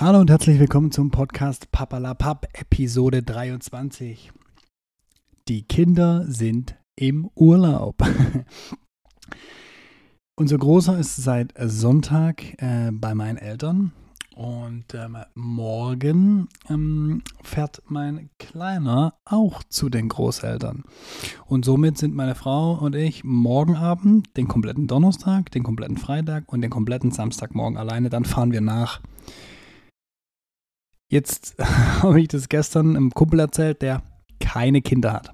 Hallo und herzlich willkommen zum Podcast Papalapap Episode 23. Die Kinder sind im Urlaub. Unser Großer ist seit Sonntag äh, bei meinen Eltern und ähm, morgen ähm, fährt mein Kleiner auch zu den Großeltern. Und somit sind meine Frau und ich morgen Abend, den kompletten Donnerstag, den kompletten Freitag und den kompletten Samstagmorgen alleine. Dann fahren wir nach. Jetzt habe ich das gestern einem Kumpel erzählt, der keine Kinder hat.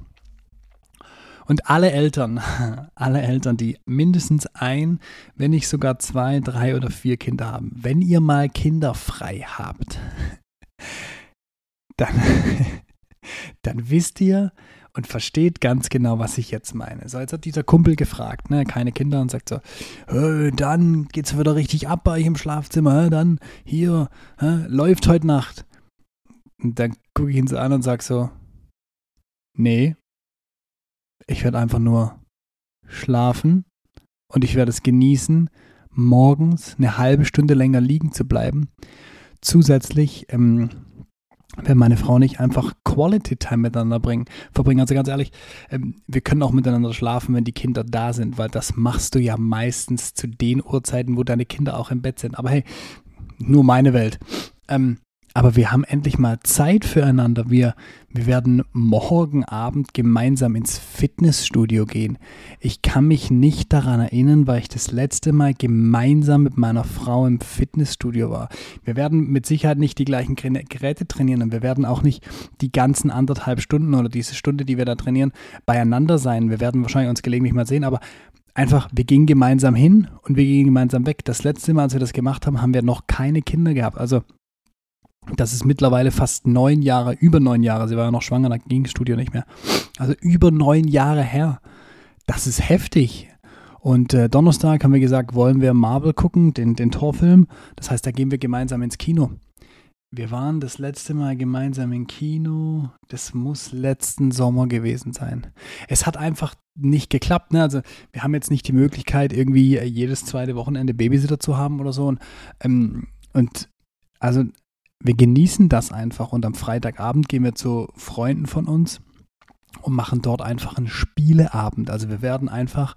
Und alle Eltern, alle Eltern, die mindestens ein, wenn nicht sogar zwei, drei oder vier Kinder haben, wenn ihr mal Kinder frei habt, dann, dann wisst ihr und versteht ganz genau, was ich jetzt meine. So, jetzt hat dieser Kumpel gefragt, ne, keine Kinder, und sagt so, dann geht's wieder richtig ab bei euch im Schlafzimmer, dann hier, läuft heute Nacht. Und dann gucke ich ihn so an und sage so, nee, ich werde einfach nur schlafen und ich werde es genießen, morgens eine halbe Stunde länger liegen zu bleiben. Zusätzlich, ähm, wenn meine Frau nicht einfach Quality Time miteinander bringen, verbringen. Also ganz ehrlich, ähm, wir können auch miteinander schlafen, wenn die Kinder da sind, weil das machst du ja meistens zu den Uhrzeiten, wo deine Kinder auch im Bett sind. Aber hey, nur meine Welt. Ähm, aber wir haben endlich mal Zeit füreinander. Wir, wir werden morgen Abend gemeinsam ins Fitnessstudio gehen. Ich kann mich nicht daran erinnern, weil ich das letzte Mal gemeinsam mit meiner Frau im Fitnessstudio war. Wir werden mit Sicherheit nicht die gleichen Geräte trainieren und wir werden auch nicht die ganzen anderthalb Stunden oder diese Stunde, die wir da trainieren, beieinander sein. Wir werden wahrscheinlich uns gelegentlich mal sehen, aber einfach, wir gingen gemeinsam hin und wir gingen gemeinsam weg. Das letzte Mal, als wir das gemacht haben, haben wir noch keine Kinder gehabt. Also das ist mittlerweile fast neun Jahre, über neun Jahre. Sie war ja noch schwanger, da ging das Studio nicht mehr. Also über neun Jahre her. Das ist heftig. Und äh, Donnerstag haben wir gesagt, wollen wir Marvel gucken, den, den Torfilm. Das heißt, da gehen wir gemeinsam ins Kino. Wir waren das letzte Mal gemeinsam im Kino. Das muss letzten Sommer gewesen sein. Es hat einfach nicht geklappt. Ne? Also wir haben jetzt nicht die Möglichkeit, irgendwie jedes zweite Wochenende Babysitter zu haben oder so. Und, ähm, und also wir genießen das einfach und am Freitagabend gehen wir zu Freunden von uns und machen dort einfach einen Spieleabend. Also wir werden einfach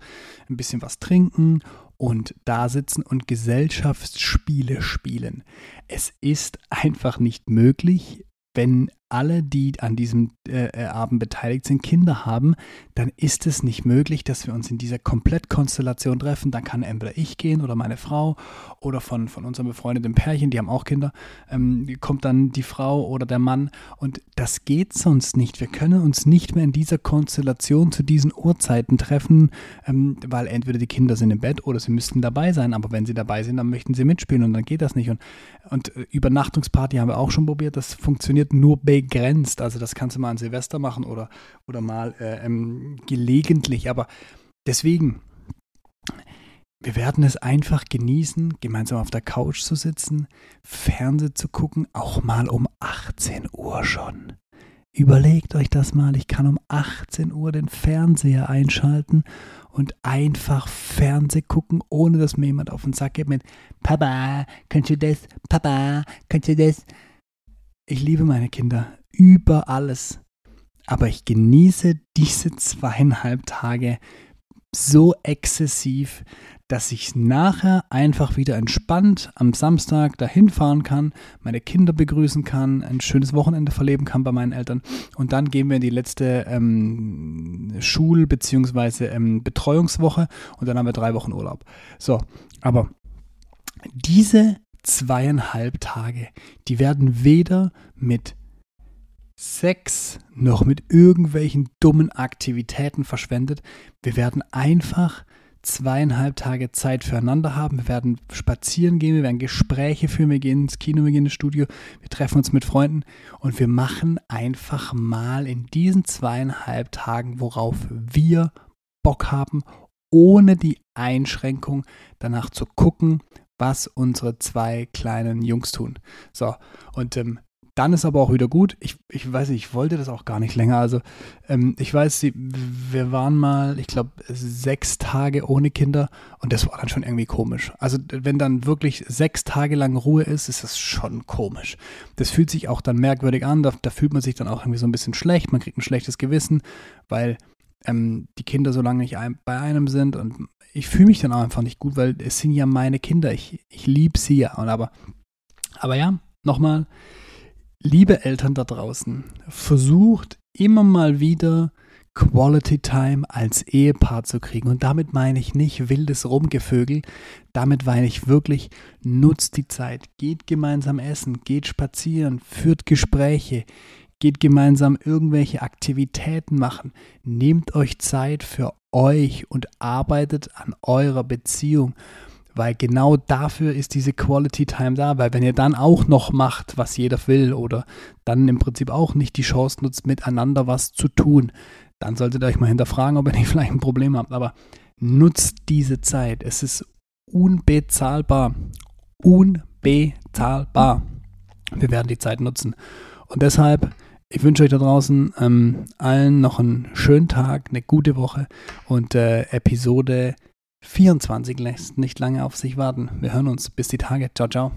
ein bisschen was trinken und da sitzen und Gesellschaftsspiele spielen. Es ist einfach nicht möglich, wenn alle, die an diesem äh, äh, Abend beteiligt sind, Kinder haben, dann ist es nicht möglich, dass wir uns in dieser Komplettkonstellation treffen. Dann kann entweder ich gehen oder meine Frau oder von, von unserem befreundeten Pärchen, die haben auch Kinder, ähm, kommt dann die Frau oder der Mann. Und das geht sonst nicht. Wir können uns nicht mehr in dieser Konstellation zu diesen Uhrzeiten treffen, ähm, weil entweder die Kinder sind im Bett oder sie müssten dabei sein. Aber wenn sie dabei sind, dann möchten sie mitspielen und dann geht das nicht. Und, und äh, Übernachtungsparty haben wir auch schon probiert. Das funktioniert nur bei begrenzt. Also das kannst du mal an Silvester machen oder, oder mal äh, ähm, gelegentlich. Aber deswegen, wir werden es einfach genießen, gemeinsam auf der Couch zu sitzen, Fernsehen zu gucken, auch mal um 18 Uhr schon. Überlegt euch das mal, ich kann um 18 Uhr den Fernseher einschalten und einfach Fernseh gucken, ohne dass mir jemand auf den Sack geht mit Papa, kannst du das? Papa, kannst du das? Ich liebe meine Kinder über alles. Aber ich genieße diese zweieinhalb Tage so exzessiv, dass ich nachher einfach wieder entspannt am Samstag dahin fahren kann, meine Kinder begrüßen kann, ein schönes Wochenende verleben kann bei meinen Eltern und dann gehen wir in die letzte ähm, Schul- bzw. Ähm, Betreuungswoche und dann haben wir drei Wochen Urlaub. So, aber diese zweieinhalb Tage, die werden weder mit Sex noch mit irgendwelchen dummen Aktivitäten verschwendet. Wir werden einfach zweieinhalb Tage Zeit füreinander haben. Wir werden spazieren gehen, wir werden Gespräche führen, wir gehen ins Kino, wir gehen ins Studio, wir treffen uns mit Freunden und wir machen einfach mal in diesen zweieinhalb Tagen, worauf wir Bock haben, ohne die Einschränkung danach zu gucken, was unsere zwei kleinen Jungs tun. So, und ähm, dann ist aber auch wieder gut. Ich, ich weiß nicht, ich wollte das auch gar nicht länger. Also ähm, ich weiß, wir waren mal, ich glaube, sechs Tage ohne Kinder und das war dann schon irgendwie komisch. Also wenn dann wirklich sechs Tage lang Ruhe ist, ist das schon komisch. Das fühlt sich auch dann merkwürdig an. Da, da fühlt man sich dann auch irgendwie so ein bisschen schlecht. Man kriegt ein schlechtes Gewissen, weil ähm, die Kinder so lange nicht ein, bei einem sind und ich fühle mich dann auch einfach nicht gut, weil es sind ja meine Kinder. Ich, ich liebe sie ja. Und aber, aber ja, nochmal, liebe Eltern da draußen, versucht immer mal wieder Quality Time als Ehepaar zu kriegen. Und damit meine ich nicht wildes Rumgevögel, damit meine ich wirklich, nutzt die Zeit, geht gemeinsam essen, geht spazieren, führt Gespräche, geht gemeinsam irgendwelche Aktivitäten machen, nehmt euch Zeit für euch und arbeitet an eurer Beziehung weil genau dafür ist diese Quality Time da, weil wenn ihr dann auch noch macht, was jeder will oder dann im Prinzip auch nicht die Chance nutzt, miteinander was zu tun, dann solltet ihr euch mal hinterfragen, ob ihr nicht vielleicht ein Problem habt. Aber nutzt diese Zeit. Es ist unbezahlbar. Unbezahlbar. Wir werden die Zeit nutzen. Und deshalb, ich wünsche euch da draußen ähm, allen noch einen schönen Tag, eine gute Woche und äh, Episode 24 lässt nicht lange auf sich warten. Wir hören uns. Bis die Tage. Ciao, ciao.